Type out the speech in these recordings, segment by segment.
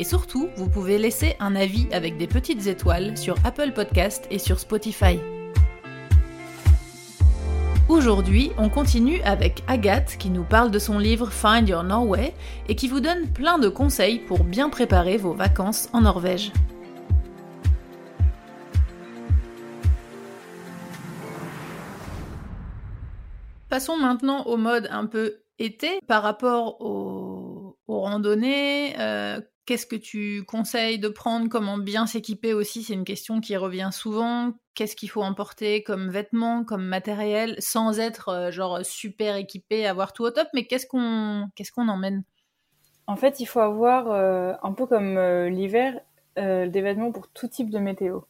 Et surtout, vous pouvez laisser un avis avec des petites étoiles sur Apple Podcast et sur Spotify. Aujourd'hui, on continue avec Agathe qui nous parle de son livre Find Your Norway et qui vous donne plein de conseils pour bien préparer vos vacances en Norvège. Passons maintenant au mode un peu été par rapport aux, randonnées. Euh, Qu'est-ce que tu conseilles de prendre Comment bien s'équiper aussi C'est une question qui revient souvent. Qu'est-ce qu'il faut emporter comme vêtements, comme matériel, sans être euh, genre super équipé, avoir tout au top? Mais qu'est-ce qu'on qu'est-ce qu'on emmène? En fait, il faut avoir euh, un peu comme euh, l'hiver des vêtements pour tout type de météo.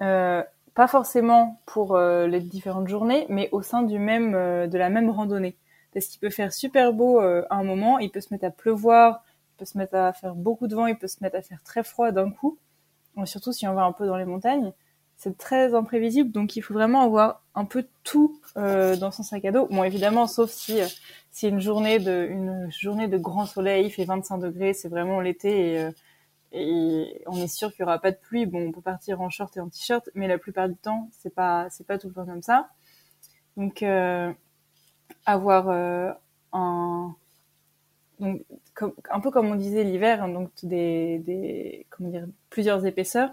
pas forcément pour les différentes journées, mais au sein du même de la même randonnée. Parce qu'il peut faire super beau à un moment, il peut se mettre à pleuvoir peut se mettre à faire beaucoup de vent, il peut se mettre à faire très froid d'un coup. surtout si on va un peu dans les montagnes, c'est très imprévisible, donc il faut vraiment avoir un peu tout euh, dans son sac à dos. Bon, évidemment, sauf si euh, si une journée de grand soleil, il fait 25 degrés, c'est vraiment l'été et, euh, et on est sûr qu'il y aura pas de pluie. Bon, on peut partir en short et en t-shirt, mais la plupart du temps, c'est pas c'est pas tout comme ça. Donc avoir un donc un peu comme on disait l'hiver, hein, donc des, des, comment dire, plusieurs épaisseurs,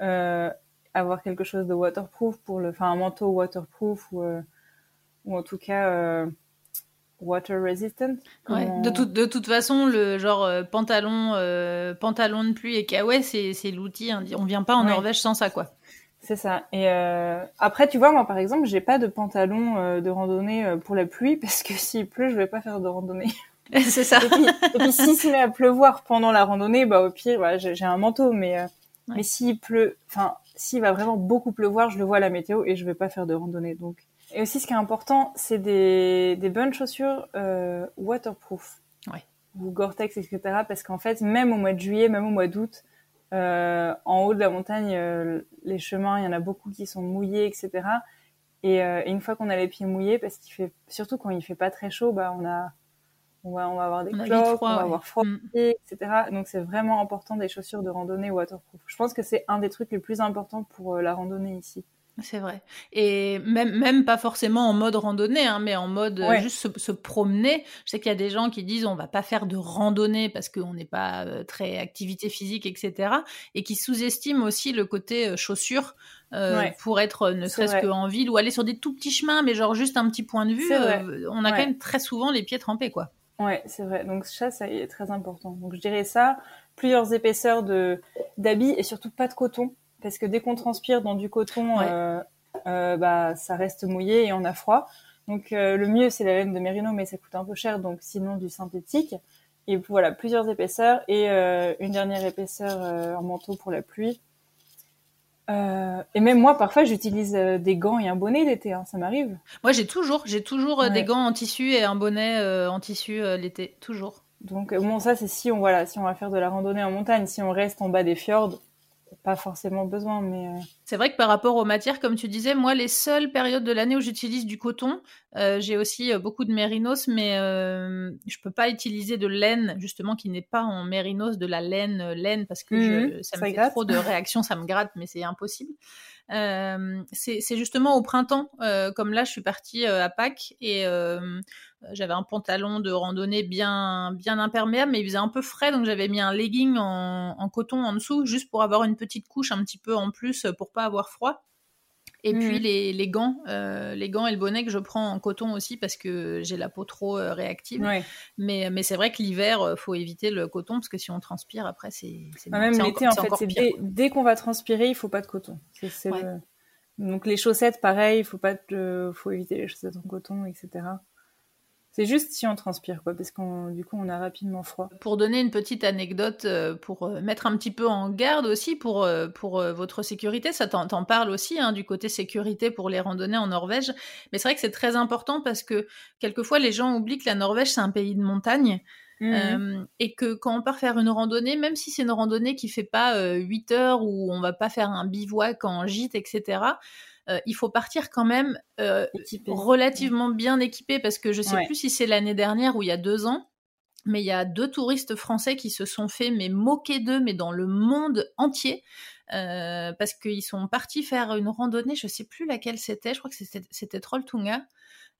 euh, avoir quelque chose de waterproof pour le, enfin un manteau waterproof ou, euh, ou en tout cas euh, water resistant. Ouais. De, toute de toute façon, le genre pantalon, pantalon de pluie et kawaii, c'est, c'est l'outil. Hein. On vient pas en Norvège sans ça, quoi. C'est ça. Et euh, après, tu vois, moi, par exemple, j'ai pas de pantalon de randonnée pour la pluie parce que s'il pleut, je vais pas faire de randonnée. c'est ça. Et puis, et puis s'il se met à pleuvoir pendant la randonnée, bah au pire, voilà, j'ai un manteau, mais euh, mais s'il pleut, enfin s'il va vraiment beaucoup pleuvoir, je le vois à la météo et je vais pas faire de randonnée. Donc et aussi ce qui est important, c'est des des bonnes chaussures euh, waterproof. Ouais. Ou Gore-Tex, etc. Parce qu'en fait, même au mois de juillet, même au mois d'août, euh, en haut de la montagne, euh, les chemins, il y en a beaucoup qui sont mouillés, etc. Et, et une fois qu'on a les pieds mouillés, parce qu'il fait, surtout quand il fait pas très chaud, bah on a on va, on va avoir des cloques, on va avoir froid, mm. etc. Donc c'est vraiment important des chaussures de randonnée waterproof. Je pense que c'est un des trucs les plus importants pour euh, la randonnée ici. C'est vrai. Et même, même pas forcément en mode randonnée, hein, mais en mode euh, juste se, promener. Je sais qu'il y a des gens qui disent on va pas faire de randonnée parce qu'on n'est pas euh, très activité physique, etc. Et qui sous-estiment aussi le côté chaussures pour être ne serait-ce qu'en ville ou aller sur des tout petits chemins, mais genre juste un petit point de vue. on a quand même très souvent les pieds trempés, quoi. Ouais, c'est vrai. Donc ça, ça est très important. Donc je dirais ça, plusieurs épaisseurs de d'habits et surtout pas de coton, parce que dès qu'on transpire dans du coton, euh, euh, bah ça reste mouillé et on a froid. Donc euh, le mieux c'est la laine de mérino, mais ça coûte un peu cher, donc sinon du synthétique. Et voilà, plusieurs épaisseurs et euh, une dernière épaisseur en manteau pour la pluie. Euh, et même moi, parfois, j'utilise euh, des gants et un bonnet l'été. Hein, ça m'arrive. Moi, j'ai toujours, j'ai toujours euh, des gants en tissu et un bonnet en tissu l'été, toujours. Donc bon, ça, c'est si on voilà, si on va faire de la randonnée en montagne, si on reste en bas des fjords, pas forcément besoin, mais. Euh, c'est vrai que par rapport aux matières, comme tu disais, moi, les seules périodes de l'année où j'utilise du coton, euh, j'ai aussi euh, beaucoup de mérinos, mais euh, je peux pas utiliser de laine, justement, qui n'est pas en mérinos, de la laine, laine, parce que je, mhm. ça, me fait trop de réactions, ça me gratte, mais c'est impossible. C'est justement au printemps, comme là, je suis partie à Pâques et j'avais un pantalon de randonnée bien bien imperméable, mais il faisait un peu frais, donc j'avais mis un legging en, en, coton en dessous, juste pour avoir une petite couche un petit peu en plus pour pas avoir froid. Et puis mmh. les, les gants, euh, les gants et le bonnet que je prends en coton aussi parce que j'ai la peau trop euh, réactive. Mais, mais c'est vrai que l'hiver, euh, faut éviter le coton parce que si on transpire après, c'est ah, même l'été en fait. Dès, dès qu'on va transpirer, il faut pas de coton. Donc les chaussettes, pareil, il faut pas de, faut éviter les chaussettes en coton, etc. C'est juste si on transpire, quoi, parce qu'on du coup on a rapidement froid. Pour donner une petite anecdote, euh, pour euh, mettre un petit peu en garde aussi pour, euh, pour votre sécurité, ça t'en parle aussi hein, du côté sécurité pour les randonnées en Norvège. Mais c'est vrai que c'est très important parce que quelquefois les gens oublient que la Norvège c'est un pays de montagne. Mmh. et que quand on part faire une randonnée, même si c'est une randonnée qui fait pas 8 heures où on va pas faire un bivouac en gîte, etc., euh, il faut partir quand même euh, relativement bien équipé parce que je sais plus si c'est l'année dernière ou il y a deux ans, mais il y a deux touristes français qui se sont fait mais moquer d'eux, mais dans le monde entier. Euh, parce qu'ils sont partis faire une randonnée, je sais plus laquelle c'était, je crois que c'était Trolltunga,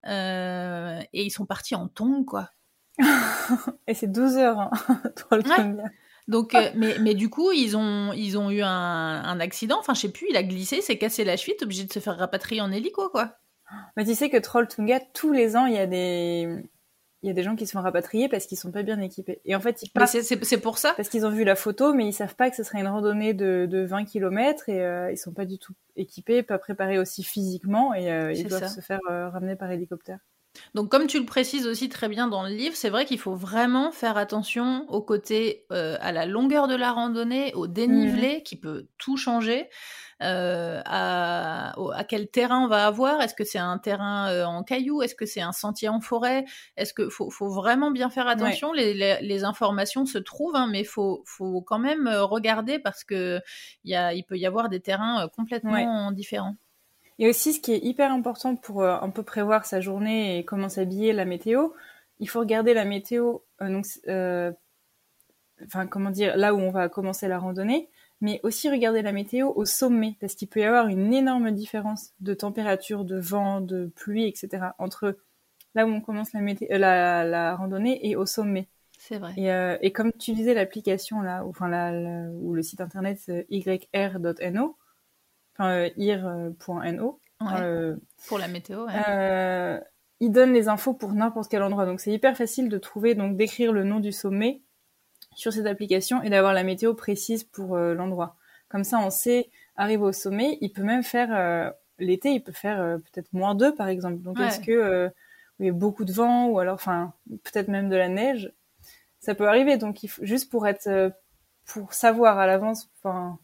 et ils sont partis en tongs, quoi. et c'est 12 heures, hein, Trolltunga. Donc, euh, mais, mais du coup, ils ont, ils ont eu un, un accident. Enfin, je sais plus, il a glissé, s'est cassé la cheville, obligé de se faire rapatrier en hélico, quoi. Mais tu sais que Trolltunga, tous les ans, il y a des, il y a des gens qui se font rapatrier parce qu'ils sont pas bien équipés. Et en fait, ils partent. C'est pour ça. Parce qu'ils ont vu la photo, mais ils savent pas que ce serait une randonnée de, de 20 km et euh, ils sont pas du tout équipés, pas préparés aussi physiquement et euh, ils doivent se faire ramener par hélicoptère. Donc, comme tu le précises aussi très bien dans le livre, c'est vrai qu'il faut vraiment faire attention au côté, euh, à la longueur de la randonnée, au dénivelé mmh. qui peut tout changer, euh, à, quel terrain on va avoir. Est-ce que c'est un terrain euh, en cailloux? Est-ce que c'est un sentier en forêt? Est-ce que faut, vraiment bien faire attention? Les, informations se trouvent, hein, mais faut, faut quand même regarder parce que il peut y avoir des terrains complètement différents. Et aussi, ce qui est hyper important pour euh, un peu prévoir sa journée et comment s'habiller, la météo, il faut regarder la météo, euh, donc, euh, enfin, comment dire, là où on va commencer la randonnée, mais aussi regarder la météo au sommet, parce qu'il peut y avoir une énorme différence de température, de vent, de pluie, etc., entre là où on commence la, la, la randonnée et au sommet. C'est vrai. Et, et, comme tu disais, l'application là, ou, enfin, la, ou le site internet yr.no, enfin ir.no. Euh, pour la météo. Euh, il donne les infos pour n'importe quel endroit. Donc c'est hyper facile de trouver, donc d'écrire le nom du sommet sur cette application et d'avoir la météo précise pour euh, l'endroit. Comme ça, on sait arriver au sommet. Il peut même faire l'été, il peut faire peut-être moins 2 par exemple. Donc est-ce que il y a beaucoup de vent ou alors, enfin, peut-être même de la neige, ça peut arriver. Donc il faut, juste pour être, pour savoir à l'avance, enfin,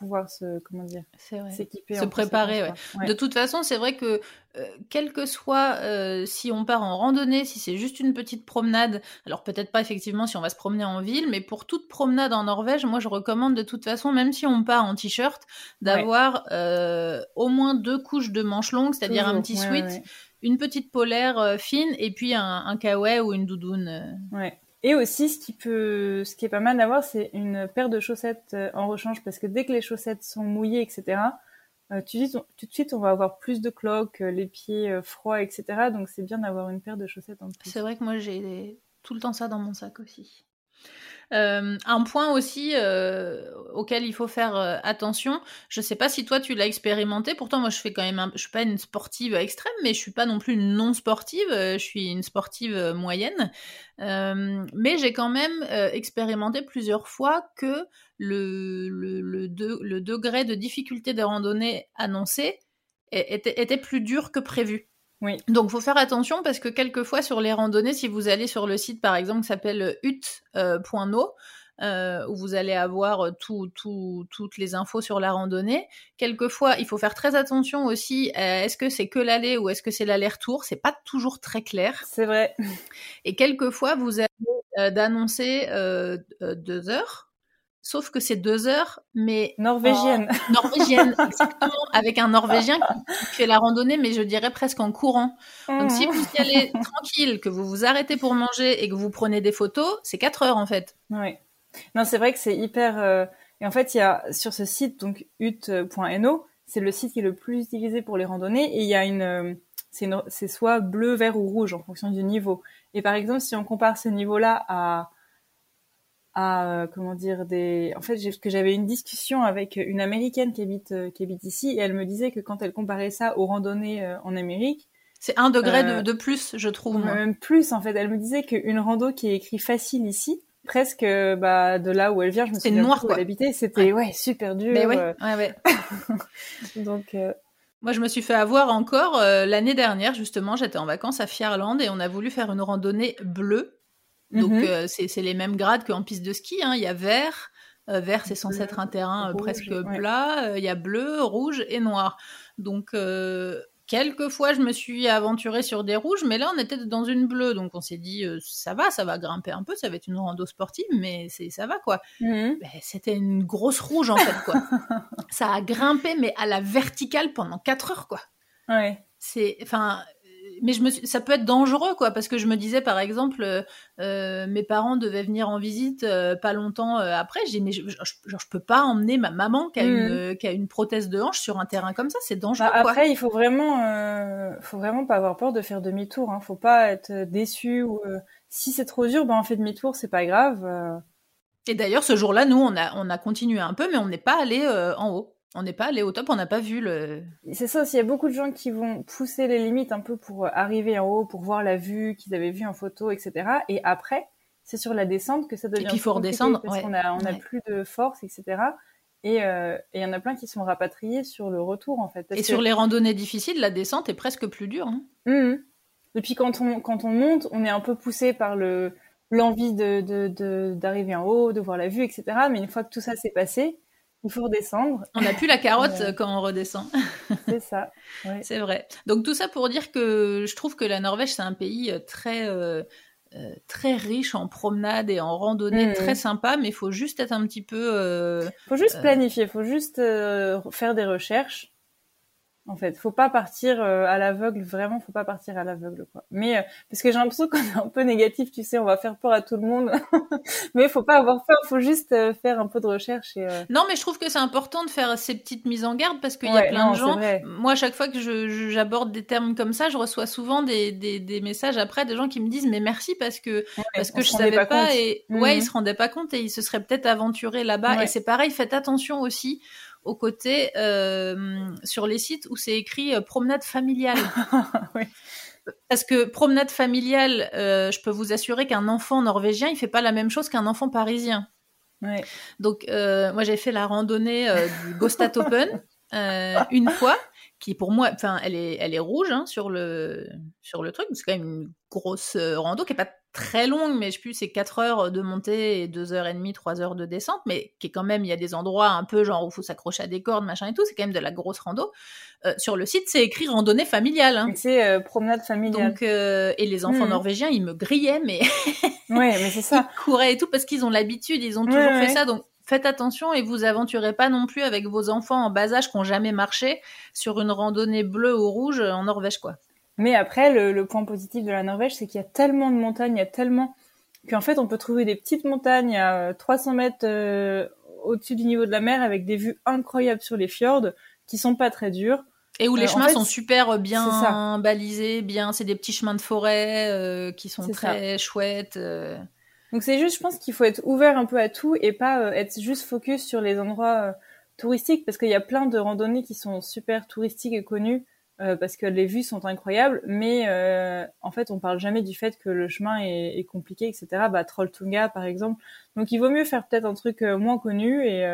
pouvoir se comment dire s'équiper se préparer ouais. de toute façon c'est vrai que euh, quel que soit euh, si on part en randonnée si c'est juste une petite promenade alors peut-être pas effectivement si on va se promener en ville mais pour toute promenade en Norvège moi je recommande de toute façon même si on part en t-shirt d'avoir euh, au moins deux couches de manches longues c'est-à-dire un petit sweat une petite polaire fine et puis un, un kawaii ou une doudoune ouais et aussi, ce qui peut, ce qui est pas mal d'avoir, c'est une paire de chaussettes euh, en rechange, parce que dès que les chaussettes sont mouillées, etc., euh, tout, de suite, on va avoir plus de cloques, euh, les pieds froids, etc. Donc, c'est bien d'avoir une paire de chaussettes en plus. C'est vrai que moi, j'ai tout le temps ça dans mon sac aussi. Euh, un point aussi euh, auquel il faut faire euh, attention, je sais pas si toi tu l'as expérimenté, pourtant moi je fais quand même, je suis pas une sportive extrême, mais je suis pas non plus une non sportive, je suis une sportive moyenne, mais j'ai quand même expérimenté plusieurs fois que le, degré de difficulté des randonnées annoncé était, était plus dur que prévu. Oui. Donc, faut faire attention parce que quelquefois sur les randonnées, si vous allez sur le site par exemple qui s'appelle hut.no, euh, où vous allez avoir tout, tout, toutes les infos sur la randonnée. Quelquefois, il faut faire très attention aussi. Euh, est-ce que c'est que l'aller ou est-ce que c'est l'aller-retour? C'est pas toujours très clair. C'est vrai. Et quelquefois, vous avez euh, d'annoncer deux heures Sauf que c'est deux heures, mais norvégienne. Norvégienne, exactement, avec un Norvégien qui, fait la randonnée, mais je dirais presque en courant. Donc si mmh. vous y allez tranquille, que vous vous arrêtez pour manger et que vous prenez des photos, c'est quatre heures en fait. Oui. Non, c'est vrai que c'est hyper. Euh, et en fait, il y a sur ce site donc ut.no, c'est le site qui est le plus utilisé pour les randonnées, et il y a une, euh, c'est soit bleu, vert ou rouge en fonction du niveau. Et par exemple, si on compare ce niveau-là à à euh, comment dire des en fait que j'avais une discussion avec une américaine qui habite euh, qui habite ici et elle me disait que quand elle comparait ça aux randonnées euh, en Amérique c'est un degré de, de, plus je trouve même plus en fait elle me disait qu'une rando qui est écrit facile ici presque bah de là où elle vient je me souviens noir où elle habitait c'était ouais. super dur Mais ouais, ouais, ouais. donc Moi, je me suis fait avoir encore l'année dernière, justement. J'étais en vacances à Fierland et on a voulu faire une randonnée bleue. Donc, mhm. c'est les mêmes grades qu'en piste de ski. Hein. Il y a vert. vert, c'est censé être un terrain presque plat. Il y a bleu, rouge et noir. Donc, Quelques fois, je me suis aventurée sur des rouges, mais là, on était dans une bleue, donc on s'est dit, euh, ça va, ça va grimper un peu, ça va être une rando sportive, mais ça va quoi. Mhm. Ben, c'était une grosse rouge en fait quoi. ça a grimpé, mais à la verticale pendant 4 heures quoi. Ouais. C'est, enfin, mais je me ça peut être dangereux quoi parce que je me disais par exemple euh, euh, mes parents devaient venir en visite euh, pas longtemps après j'ai mais je, peux pas emmener ma maman qui a, une, mmh. qui a une prothèse de hanche sur un terrain comme ça c'est dangereux bah, après il faut vraiment faut vraiment pas avoir peur de faire demi-tour hein. faut pas être déçu ou si c'est trop dur ben on fait demi-tour c'est pas grave et d'ailleurs ce jour-là nous on a on a continué un peu mais on n'est pas allé en haut on n'est pas allé au top, on n'a pas vu le. C'est ça aussi, il y a beaucoup de gens qui vont pousser les limites un peu pour euh, arriver en haut, pour voir la vue qu'ils avaient vue en photo, etc. Et après, c'est sur la descente que ça devient. Et puis il faut redescendre, parce qu'on a, on a plus de force, etc. Euh, et il y en a plein qui sont rapatriés sur le retour en fait. et sur les randonnées difficiles, la descente est presque plus dure. Hein. Mmh. Et puis quand on quand on monte, on est un peu poussé par le l'envie de d'arriver en haut, de voir la vue, etc. Mais une fois que tout ça s'est passé, il faut redescendre. On n'a plus la carotte quand on redescend. c'est ça. C'est vrai. Donc tout ça pour dire que je trouve que la Norvège c'est un pays euh, très euh, euh, très riche en promenade et en randonnée, mmh. très sympa, mais il faut juste être un petit peu. Il faut juste planifier, il faut juste faire des recherches en fait. Faut pas partir euh, à l'aveugle, vraiment, faut pas partir à l'aveugle, quoi. Mais euh, parce que j'ai l'impression qu'on est un peu négatif, tu sais, on va faire peur à tout le monde, mais faut pas avoir peur, faut juste euh, faire un peu de recherche. Et, Non, mais je trouve que c'est important de faire ces petites mises en garde parce qu'il y a plein de gens. Moi, chaque fois que j'aborde des termes comme ça, je reçois souvent des, des, messages après des gens qui me disent mais merci parce que parce que je savais pas, et ouais, ils mmh. se rendaient pas compte et ils se seraient peut-être aventurés là-bas. Et c'est pareil, faites attention aussi au côté euh, sur les sites où c'est écrit euh, promenade familiale. Parce que promenade familiale, euh, je peux vous assurer qu'un enfant norvégien, il fait pas la même chose qu'un enfant parisien. Donc moi j'ai fait la randonnée du Gostat Open une fois, qui pour moi, enfin elle est, elle est rouge hein, sur le sur le truc. C'est quand même une grosse rando qui est pas très longue, mais je sais plus, c'est 4 heures de montée et 2 heures et demie, 3 heures de descente, mais qui est quand même, il y a des endroits un peu genre où faut s'accrocher à des cordes, machin et tout, c'est quand même de la grosse rando. Euh, sur le site, c'est écrit randonnée familiale. Hein. C'est euh, promenade familiale. Donc, euh, et les enfants mmh. norvégiens, ils me grillaient, mais... ouais, mais c'est ça. Ils couraient et tout parce qu'ils ont l'habitude, ils ont toujours fait ça, donc faites attention et vous aventurez pas non plus avec vos enfants en bas âge qui n'ont jamais marché sur une randonnée bleue ou rouge en Norvège, quoi. Mais après, le, point positif de la Norvège, c'est qu'il y a tellement de montagnes, il y a tellement qu'en fait, on peut trouver des petites montagnes à 300 mètres euh, au-dessus du niveau de la mer avec des vues incroyables sur les fjords qui sont pas très dures. Et où les euh, chemins sont super bien balisés, bien, c'est des petits chemins de forêt euh, qui sont très chouettes. Donc c'est juste, je pense qu'il faut être ouvert un peu à tout et pas être juste focus sur les endroits touristiques parce qu'il y a plein de randonnées qui sont super touristiques et connues euh, parce que les vues sont incroyables, mais euh, en fait, on parle jamais du fait que le chemin est, est compliqué, etc. Bah, Trolltunga, par exemple. Donc, il vaut mieux faire peut-être un truc euh, moins connu et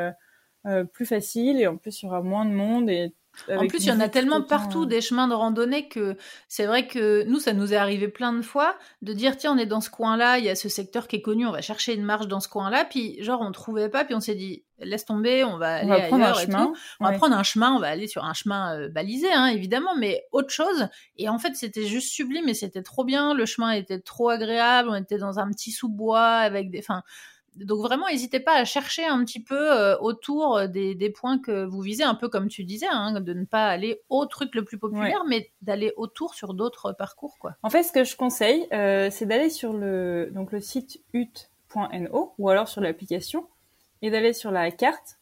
euh, plus facile, et en plus, il y aura moins de monde et en plus, il y en a tellement partout des chemins de randonnée que c'est vrai que nous, ça nous est arrivé plein de fois de dire tiens, on est dans ce coin-là, il y a ce secteur qui est connu, on va chercher une marche dans ce coin-là, puis genre on trouvait pas, puis on s'est dit laisse tomber, on va aller prendre un chemin. On va prendre un chemin, on va aller sur un chemin euh, balisé, hein, évidemment, mais autre chose. Et en fait, c'était juste sublime et c'était trop bien. Le chemin était trop agréable. On était dans un petit sous-bois avec des, enfin donc vraiment, n'hésitez pas à chercher un petit peu euh, autour des, points que vous visez, un peu comme tu disais, hein, de ne pas aller au truc le plus populaire, mais d'aller autour sur d'autres parcours. Quoi. En fait, ce que je conseille, euh, c'est d'aller sur le, donc le site ut.no ou alors sur l'application et d'aller sur la carte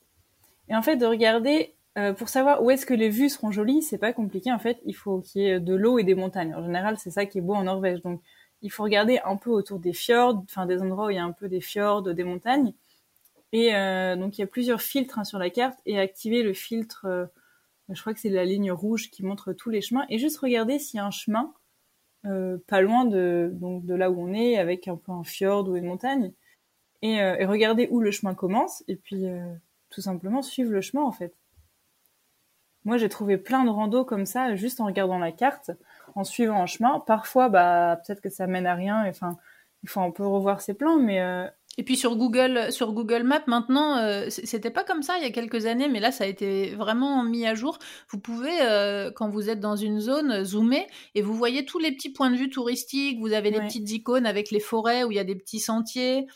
et en fait de regarder euh, pour savoir où est-ce que les vues seront jolies. C'est pas compliqué en fait. Il faut qu'il y ait de l'eau et des montagnes. En général, c'est ça qui est beau en Norvège. Donc il faut regarder un peu autour des fjords, enfin des endroits où il y a un peu des fjords, des montagnes. Et euh, donc il y a plusieurs filtres hein, sur la carte et activer le filtre, euh, je crois que c'est la ligne rouge qui montre tous les chemins et juste regarder s'il y a un chemin euh, pas loin de donc de là où on est avec un peu un fjord ou une montagne et, et regarder où le chemin commence et puis tout simplement suivre le chemin en fait. moi j'ai trouvé plein de randos comme ça juste en regardant la carte, en suivant un chemin. Parfois, bah peut-être que ça mène à rien. Enfin, il faut un peu revoir ses plans, mais euh, et puis sur Google, sur Google Maps maintenant, euh, c'était pas comme ça il y a quelques années, mais là ça a été vraiment mis à jour. Vous pouvez, euh, quand vous êtes dans une zone, zoomer et vous voyez tous les petits points de vue touristiques. Vous avez les petites icônes avec les forêts où il y a des petits sentiers.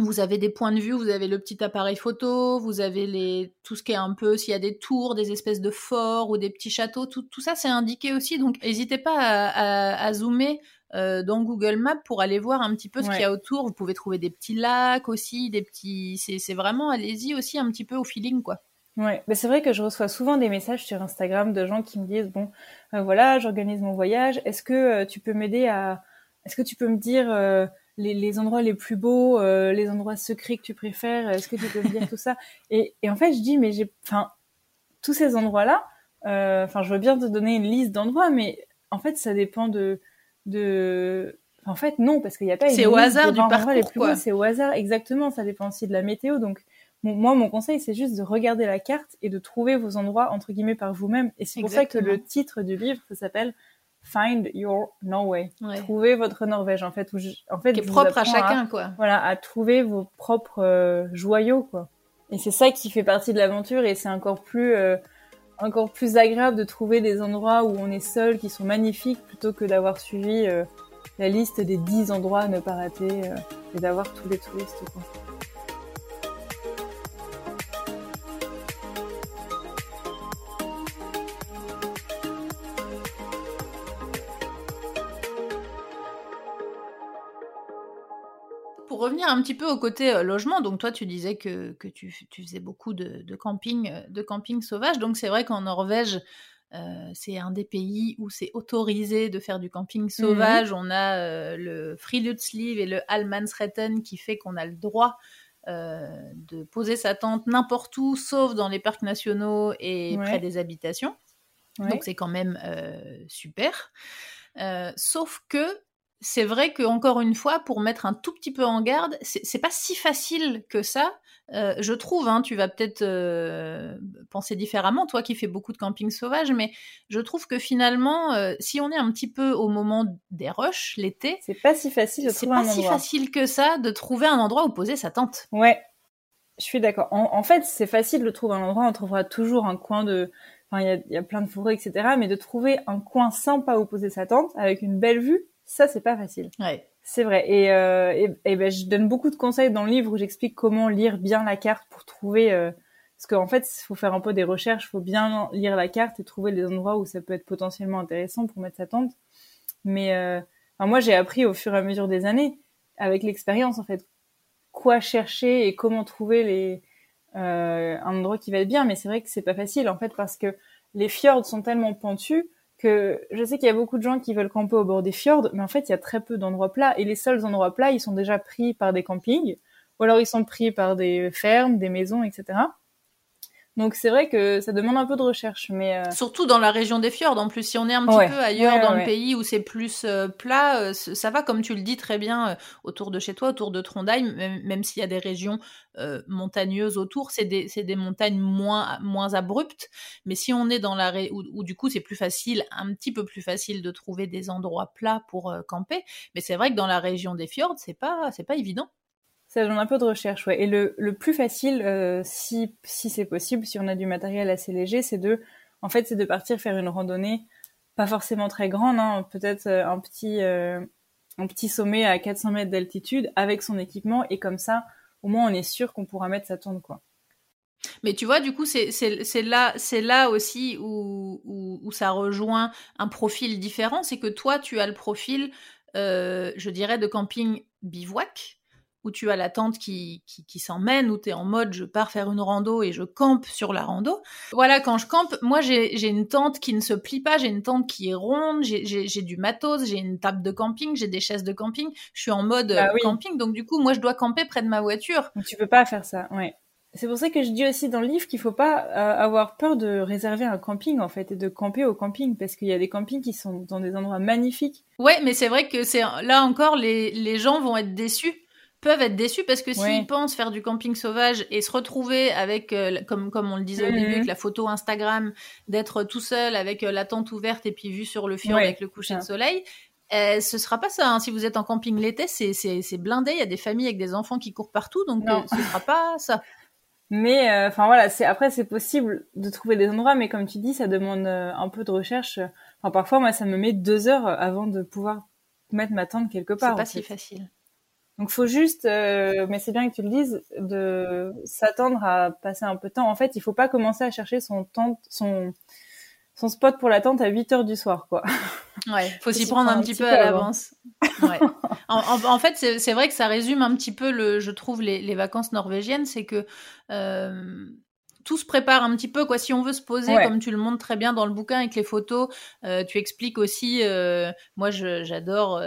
Vous avez des points de vue, vous avez le petit appareil photo, vous avez les tout ce qui est un peu s'il y a des tours, des espèces de forts ou des petits châteaux, tout, tout ça c'est indiqué aussi. Donc n'hésitez pas à, à, à zoomer euh, dans Google Maps pour aller voir un petit peu ce qu'il y a autour. Vous pouvez trouver des petits lacs aussi, des petits. C'est vraiment, allez-y aussi un petit peu au feeling, quoi. Ouais, mais c'est vrai que je reçois souvent des messages sur Instagram de gens qui me disent bon, euh, voilà, j'organise mon voyage. Est-ce que euh, tu peux m'aider à, est-ce que tu peux me dire les, les, endroits les plus beaux, les endroits secrets que tu préfères Est-ce que tu peux me dire tout ça. Et, et, en fait, je dis mais j'ai, enfin, tous ces endroits-là, enfin, je veux bien te donner une liste d'endroits, mais en fait, ça dépend de de en fait non parce qu'il n'y a pas c'est au hasard du parcours les plus c'est au hasard exactement ça dépend aussi de la météo. Donc moi mon conseil c'est juste de regarder la carte et de trouver vos endroits entre guillemets par vous-même. Et c'est pour ça que le titre du livre ça s'appelle Find Your Norway trouver votre Norvège en fait en fait qui est propre à chacun quoi voilà à trouver vos propres euh, joyaux quoi et c'est ça qui fait partie de l'aventure et c'est encore plus euh, encore plus agréable de trouver des endroits où on est seul, qui sont magnifiques, plutôt que d'avoir suivi euh, la liste des 10 endroits à ne pas rater euh, et d'avoir tous les touristes. Quoi. Revenir un petit peu au côté euh, logement, donc toi tu disais que, que tu, tu, faisais beaucoup de, de, camping, euh, de camping sauvage, donc c'est vrai qu'en Norvège, euh, c'est un des pays où c'est autorisé de faire du camping mhm. sauvage. On a le Friluftsliv et le Allemansretten qui fait qu'on a le droit de poser sa tente n'importe où, sauf dans les parcs nationaux et près des habitations. Donc c'est quand même super. sauf que c'est vrai que encore une fois, pour mettre un tout petit peu en garde, c'est pas si facile que ça. Euh, je trouve, hein, tu vas peut-être euh, penser différemment, toi qui fais beaucoup de camping sauvage, mais je trouve que finalement, euh, si on est un petit peu au moment des rushs, l'été, c'est pas si facile. C'est pas si facile que ça de trouver un endroit où poser sa tente. Ouais, je suis d'accord. En, fait, c'est facile de trouver un endroit, on trouvera toujours un coin de, enfin, il y a, y a plein de forêts, etc. Mais de trouver un coin sympa où poser sa tente avec une belle vue, ça, c'est pas facile. Ouais. C'est vrai. Et, euh, et, et ben, je donne beaucoup de conseils dans le livre où j'explique comment lire bien la carte pour trouver. Euh, parce qu'en fait, il faut faire un peu des recherches, il faut bien lire la carte et trouver les endroits où ça peut être potentiellement intéressant pour mettre sa tente. Mais euh, moi, j'ai appris au fur et à mesure des années, avec l'expérience en fait, quoi chercher et comment trouver les euh, un endroit qui va être bien. Mais c'est vrai que c'est pas facile en fait parce que les fjords sont tellement pentus que je sais qu'il y a beaucoup de gens qui veulent camper au bord des fjords, mais en fait, il y a très peu d'endroits plats. Et les seuls endroits plats, ils sont déjà pris par des campings, ou alors ils sont pris par des fermes, des maisons, etc. Donc c'est vrai que ça demande un peu de recherche, mais euh, surtout dans la région des fjords. En plus, si on est un petit peu ailleurs dans le pays où c'est plus euh, plat, euh, ça va comme tu le dis très bien autour de chez toi, autour de Trondheim, même, s'il y a des régions montagneuses autour, c'est des, des montagnes moins moins abruptes. Mais si on est dans la où, où du coup c'est plus facile, un petit peu plus facile de trouver des endroits plats pour camper. Mais c'est vrai que dans la région des fjords, c'est pas c'est pas évident. Ça donne un peu de recherche, ouais. Et le, le plus facile, euh, si, si c'est possible, si on a du matériel assez léger, c'est de, en fait, c'est de partir faire une randonnée, pas forcément très grande, hein, peut-être euh, un petit, euh, un petit sommet à 400 mètres d'altitude avec son équipement, et comme ça, au moins, on est sûr qu'on pourra mettre sa tente, quoi. Mais tu vois, du coup, c'est là, c'est là aussi où, où, ça rejoint un profil différent. C'est que toi, tu as le profil, je dirais, de camping bivouac, où tu as la tente qui, qui, qui s'emmène, où tu es en mode je pars faire une rando et je campe sur la rando. Voilà, quand je campe, moi j'ai une tente qui ne se plie pas, j'ai une tente qui est ronde, j'ai du matos, j'ai une table de camping, j'ai des chaises de camping, je suis en mode bah camping, donc du coup moi je dois camper près de ma voiture. Tu peux pas faire ça, ouais. C'est pour ça que je dis aussi dans le livre qu'il faut pas euh, avoir peur de réserver un camping en fait et de camper au camping parce qu'il y a des campings qui sont dans des endroits magnifiques. Ouais, mais c'est vrai que c'est là encore les, les gens vont être déçus peuvent être déçus parce que s'ils pensent faire du camping sauvage et se retrouver avec, euh, comme, comme on le disait au début, avec la photo Instagram, d'être tout seul avec euh, la tente ouverte et puis vue sur le fjord avec le coucher de soleil, euh, ce sera pas ça. Hein. Si vous êtes en camping l'été, c'est blindé. Il y a des familles avec des enfants qui courent partout, donc euh, ce sera pas ça. Mais enfin voilà, c'est après c'est possible de trouver des endroits, mais comme tu dis, ça demande un peu de recherche. Enfin parfois moi ça me met deux heures avant de pouvoir mettre ma tente quelque part. C'est pas si facile. Donc faut juste, euh, mais c'est bien que tu le dises, de s'attendre à passer un peu de temps. En fait, il faut pas commencer à chercher son tente, son son spot pour la tente à 8 heures du soir, quoi. Ouais, faut s'y prendre un, petit peu, à l'avance. Ouais. en, fait, c'est vrai que ça résume un petit peu le, je trouve les, les vacances norvégiennes, c'est que euh, tout se prépare un petit peu quoi si on veut se poser comme tu le montres très bien dans le bouquin avec les photos euh, tu expliques aussi euh, moi j'adore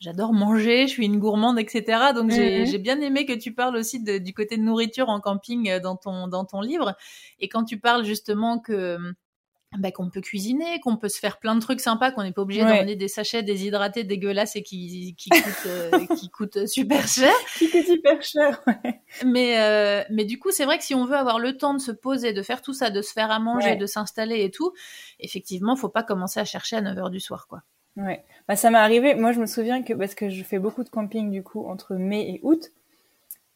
j'adore manger je suis une gourmande etc donc mhm. j'ai bien aimé que tu parles aussi du côté de nourriture en camping dans ton dans ton livre et quand tu parles justement que bah, qu'on peut cuisiner, qu'on peut se faire plein de trucs sympas, qu'on n'est pas obligé d'emmener des sachets déshydratés dégueulasses et qui, qui, coûtent, euh, qui coûtent super cher. qui coûtent super cher, ouais. Mais, euh, mais du coup, c'est vrai que si on veut avoir le temps de se poser, de faire tout ça, de se faire à manger, de s'installer et tout, effectivement, faut pas commencer à chercher à 9h du soir, quoi. Ouais. Bah, ça m'est arrivé, moi je me souviens que, parce que je fais beaucoup de camping du coup entre mai et août,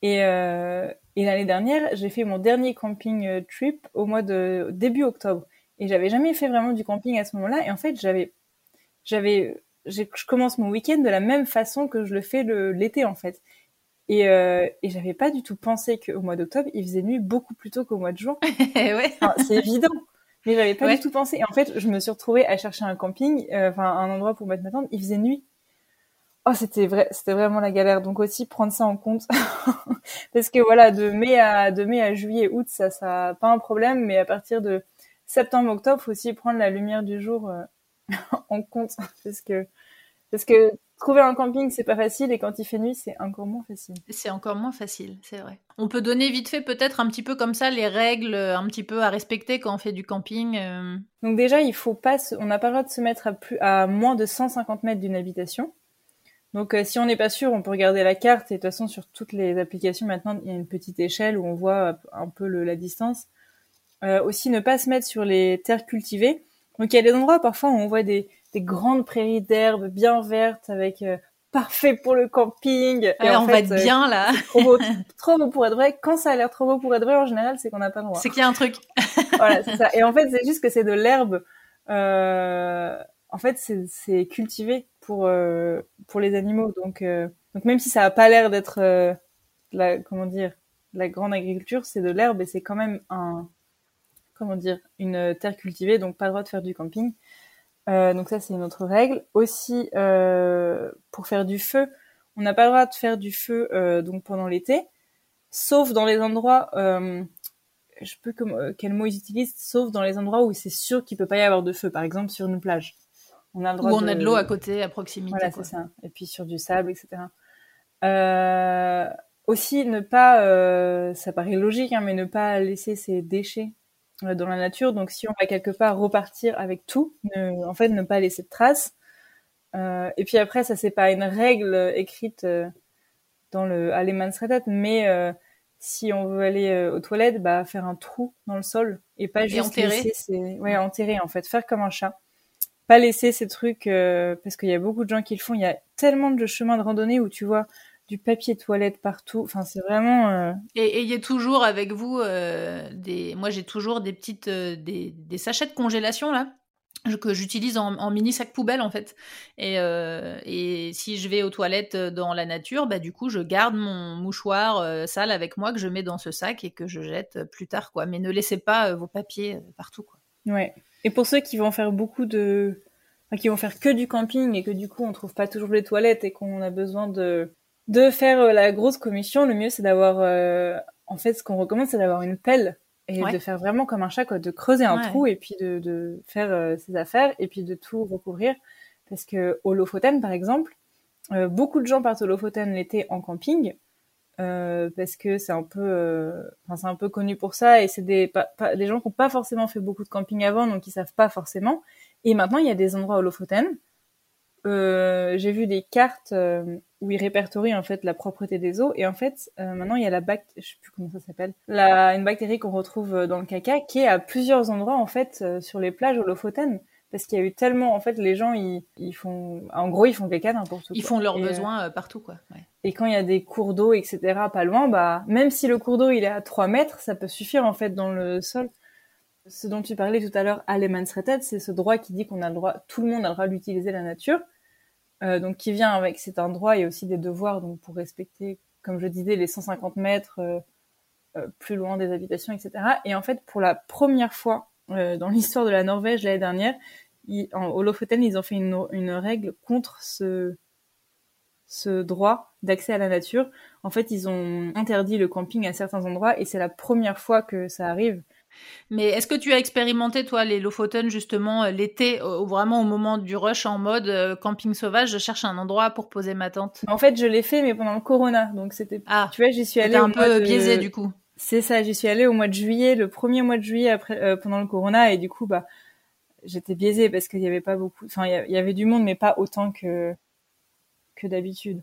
et, euh, et l'année dernière, j'ai fait mon dernier camping euh, trip au mois de début octobre. Et j'avais jamais fait vraiment du camping à ce moment-là. Et en fait, j'avais, j'avais, je commence mon week-end de la même façon que je le fais l'été en fait. Et, euh, et j'avais pas du tout pensé qu'au mois d'octobre, il faisait nuit beaucoup plus tôt qu'au mois de juin. ouais. c'est évident. Mais j'avais pas du tout pensé. Et en fait, je me suis retrouvée à chercher un camping, euh, enfin un endroit pour mettre ma tente. Il faisait nuit. Oh, c'était vrai, c'était vraiment la galère. Donc aussi prendre ça en compte, parce que voilà, de mai à de mai à juillet, août, ça, ça pas un problème. Mais à partir de septembre-octobre, faut aussi prendre la lumière du jour euh, en compte parce que parce que trouver un camping c'est pas facile et quand il fait nuit c'est encore moins facile. C'est encore moins facile, c'est vrai. On peut donner vite fait peut-être un petit peu comme ça les règles euh, un petit peu à respecter quand on fait du camping. Euh. Donc déjà il faut pas, on n'a pas le droit de se mettre à plus à moins de 150 mètres d'une habitation. Donc si on n'est pas sûr, on peut regarder la carte et de toute façon sur toutes les applications maintenant il y a une petite échelle où on voit un peu la distance. Euh, aussi ne pas se mettre sur les terres cultivées. Donc il y a des endroits parfois où on voit des, des grandes prairies d'herbes bien vertes avec euh, parfait pour le camping. Et on va être euh, bien là. Trop beau, trop beau pour être vrai. Quand ça a l'air trop beau pour être vrai, en général, c'est qu'on n'a pas le droit. C'est qu'il y a un truc. voilà, c'est ça. Et en fait, c'est juste que c'est de l'herbe. en fait, c'est cultivé pour pour les animaux. Donc donc même si ça a pas l'air d'être la comment dire la grande agriculture, c'est de l'herbe et c'est quand même un comment dire, une terre cultivée, donc pas le droit de faire du camping. Euh, donc ça, c'est une autre règle. Aussi, euh, pour faire du feu, on n'a pas le droit de faire du feu euh, donc pendant l'été, sauf dans les endroits, je peux quel mot ils utilisent, sauf dans les endroits où c'est sûr qu'il peut pas y avoir de feu, par exemple sur une plage. On a le droit où on a de l'eau à côté, à proximité. Voilà, c'est ça. Et puis sur du sable, etc. aussi, ne pas, ça paraît logique, hein, mais ne pas laisser ses déchets euh, dans la nature. Donc, si on va quelque part repartir avec tout, en fait, ne pas laisser de traces. Euh, et puis après, ça c'est pas une règle écrite euh, dans le Alemansretet, mais euh, si on veut aller aux toilettes, bah faire un trou dans le sol et pas juste enterrer. laisser ouais enterrer en fait, faire comme un chat, pas laisser ces trucs parce qu'il y a beaucoup de gens qui le font. Il y a tellement de chemins de randonnée où tu vois du papier toilette partout. Enfin, c'est vraiment. Euh, et ayez toujours avec vous euh, des. Moi, j'ai toujours des petites euh, des, des, sachets de congélation là que j'utilise en, mini sac poubelle en fait. Et, et, si je vais aux toilettes dans la nature, bah du coup je garde mon mouchoir sale avec moi que je mets dans ce sac et que je jette plus tard quoi. Mais ne laissez pas vos papiers partout quoi. Ouais. Et pour ceux qui vont faire beaucoup de, qui vont faire que du camping et que du coup on trouve pas toujours les toilettes et qu'on a besoin de de faire euh, la grosse commission, le mieux c'est d'avoir, euh, en fait, ce qu'on recommande, c'est d'avoir une pelle et de faire vraiment comme un chat, quoi, de creuser un trou et puis de, de faire euh, ses affaires et puis de tout recouvrir. Parce que au Lofoten, par exemple, beaucoup de gens partent au Lofoten l'été en camping. parce que c'est un peu, enfin c'est un peu connu pour ça et c'est des, des gens qui n'ont pas forcément fait beaucoup de camping avant donc ils savent pas forcément. Et maintenant il y a des endroits au Lofoten. J'ai vu des cartes où ils répertorient en fait la propreté des eaux. Et en fait, euh, maintenant il y a la bactérie, je sais plus comment ça s'appelle, la une bactérie qu'on retrouve euh, dans le caca qui est à plusieurs endroits en fait euh, sur les plages au Lofoten. Parce qu'il y a eu tellement, en fait, les gens, ils, ils font, en gros, ils font caca n'importe où. Ils font leurs besoins partout, quoi. Ouais. Et quand il y a des cours d'eau, etc., pas loin, bah, même si le cours d'eau, il est à 3 mètres, ça peut suffire, en fait, dans le sol. Ce dont tu parlais tout à l'heure, Alemansrettet, c'est ce droit qui dit qu'on a le droit, tout le monde a le droit d'utiliser la nature. Euh, donc qui vient avec c'est un droit et aussi des devoirs donc pour respecter comme je disais les 150 mètres euh, euh, plus loin des habitations etc et en fait pour la première fois euh, dans l'histoire de la Norvège l'année dernière ils, en, au Lofoten ils ont fait une, une règle contre ce ce droit d'accès à la nature. En fait ils ont interdit le camping à certains endroits et c'est la première fois que ça arrive mais est-ce que tu as expérimenté, toi, les Lofoten, justement, euh, l'été, vraiment au moment du rush, en mode euh, camping sauvage, je cherche un endroit pour poser ma tente? En fait, je l'ai fait, mais pendant le corona. Donc, c'était. Ah, tu vois, j'y suis allée. un peu biaisé, du coup. C'est ça, j'y suis allée au mois de juillet, le premier mois de juillet après, euh, pendant le corona, et du coup, bah, j'étais biaisée parce qu'il y avait pas beaucoup. Enfin, il y avait du monde, mais pas autant que, que d'habitude.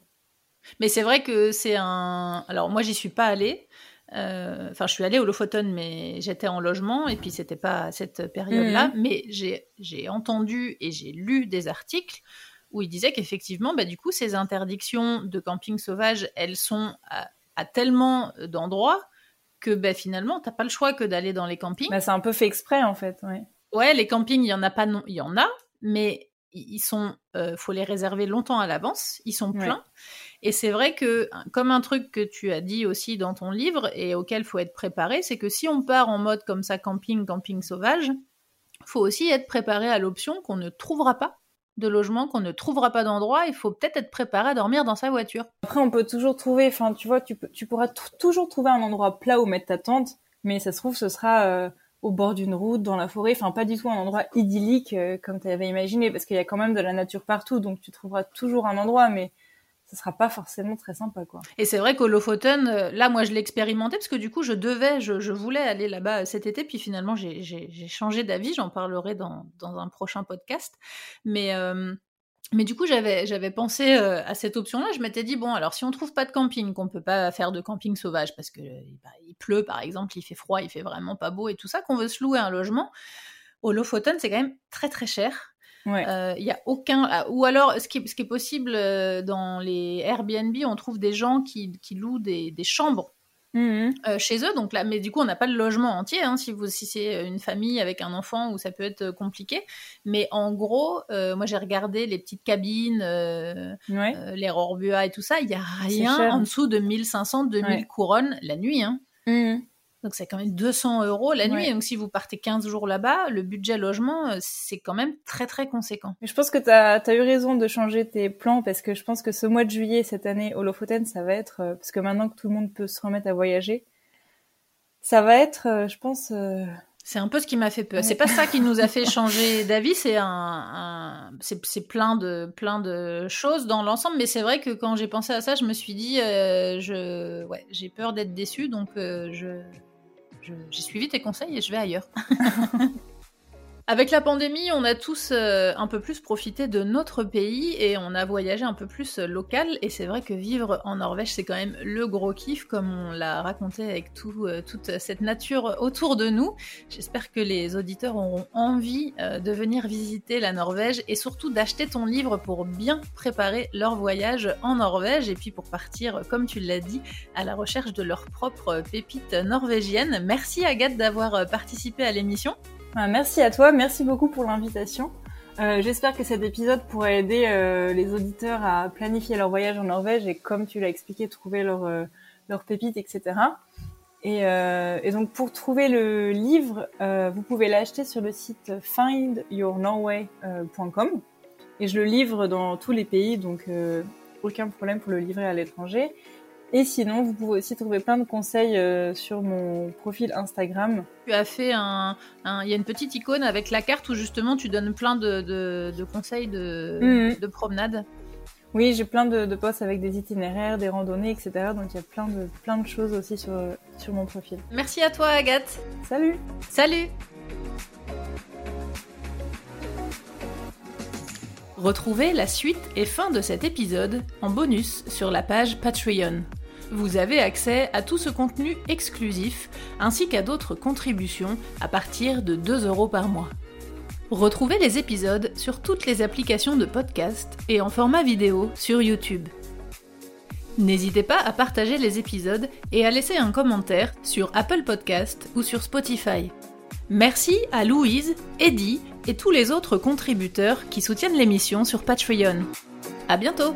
Mais c'est vrai que c'est un. Alors, moi, j'y suis pas allée. Euh, enfin, je suis allée au Lofoten, mais j'étais en logement et puis c'était pas à cette période-là. Mmh. Mais j'ai entendu et j'ai lu des articles où ils disaient qu'effectivement, bah, du coup, ces interdictions de camping sauvage, elles sont à, tellement d'endroits que bah, finalement, t'as pas le choix que d'aller dans les campings. Bah, c'est un peu fait exprès en fait. Ouais, ouais les campings, il y en a pas, non, il y en a, mais ils sont, euh, faut les réserver longtemps à l'avance. Ils sont pleins. Et c'est vrai que, comme un truc que tu as dit aussi dans ton livre et auquel faut être préparé, c'est que si on part en mode comme ça camping, camping sauvage, faut aussi être préparé à l'option qu'on ne trouvera pas de logement, qu'on ne trouvera pas d'endroit. Il faut peut-être être préparé à dormir dans sa voiture. Après, on peut toujours trouver, enfin, tu vois, tu, pourras toujours trouver un endroit plat où mettre ta tente, mais ça se trouve, ce sera euh, au bord d'une route, dans la forêt, enfin, pas du tout un endroit idyllique euh, comme tu avais imaginé, parce qu'il y a quand même de la nature partout, donc tu trouveras toujours un endroit, mais ce sera pas forcément très sympa quoi. Et c'est vrai qu'au Lofoten, euh, là moi je l'ai expérimenté parce que du coup je devais, je, voulais aller là-bas cet été, puis finalement j'ai changé d'avis, j'en parlerai dans, un prochain podcast. Mais, euh, du coup j'avais pensé euh, à cette option-là, je m'étais dit bon alors si on trouve pas de camping, qu'on peut pas faire de camping sauvage parce que bah, il pleut par exemple, il fait froid, il fait vraiment pas beau et tout ça, qu'on veut se louer un logement, au Lofoten c'est quand même très très cher. Il ouais. euh, y a aucun. Ah, ou alors, ce qui, est, ce qui est possible euh, dans les Airbnb, on trouve des gens qui, qui louent des, des chambres. Mmh. Euh, chez eux, donc là, mais du coup, on n'a pas le logement entier. Hein, si vous, si c'est une famille avec un enfant, où ça peut être compliqué. Mais en gros, euh, moi, j'ai regardé les petites cabines, ouais. les Rorbua et tout ça. Il y a rien en dessous de 1500, 2000 ouais. couronnes la nuit. Hein. Mmh. Donc c'est quand même 200 euros la nuit. Ouais. Donc si vous partez 15 jours là-bas, le budget logement, euh, c'est quand même très très conséquent. Mais je pense que tu as, as, eu raison de changer tes plans parce que je pense que ce mois de juillet cette année au Lofoten, ça va être, euh, parce que maintenant que tout le monde peut se remettre à voyager, ça va être, euh, je pense... Euh... C'est un peu ce qui m'a fait peur. C'est pas ça qui nous a fait changer d'avis, c'est un, un c'est plein de plein de choses dans l'ensemble. Mais c'est vrai que quand j'ai pensé à ça, je me suis dit, je, ouais, j'ai peur d'être déçue, donc je, j'ai suivi tes conseils et je vais ailleurs. Avec la pandémie, on a tous euh, un peu plus profité de notre pays et on a voyagé un peu plus euh, local. Et c'est vrai que vivre en Norvège, c'est quand même le gros kiff, comme on l'a raconté avec euh, toute cette nature autour de nous. J'espère que les auditeurs auront envie de venir visiter la Norvège et surtout d'acheter ton livre pour bien préparer leur voyage en Norvège et puis pour partir, comme tu l'as dit, à la recherche de leur propre pépite norvégienne. Merci Agathe d'avoir participé à l'émission. Ah, merci à toi, merci beaucoup pour l'invitation. Euh, J'espère que cet épisode pourra aider euh, les auditeurs à planifier leur voyage en Norvège et, comme tu l'as expliqué, trouver leur, euh, pépite, etc. Et, donc, pour trouver le livre, vous pouvez l'acheter sur le site findyournorway.com. Et je le livre dans tous les pays, donc aucun problème pour le livrer à l'étranger. Et sinon, vous pouvez aussi trouver plein de conseils euh, sur mon profil Instagram. Tu as fait un, un, il y a une petite icône avec la carte où justement tu donnes plein de, de, de conseils de, mmh. de promenade. Oui, j'ai plein de, de posts avec des itinéraires, des randonnées, etc. Donc il y a plein de, plein de choses aussi sur, sur mon profil. Merci à toi, Agathe. Salut. Salut. Retrouvez la suite et fin de cet épisode en bonus sur la page Patreon. Vous avez accès à tout ce contenu exclusif ainsi qu'à d'autres contributions à partir de 2 euros par mois. Retrouvez les épisodes sur toutes les applications de podcast et en format vidéo sur YouTube. N'hésitez pas à partager les épisodes et à laisser un commentaire sur Apple Podcast ou sur Spotify. Merci à Louise, Eddie et tous les autres contributeurs qui soutiennent l'émission sur Patreon. À bientôt!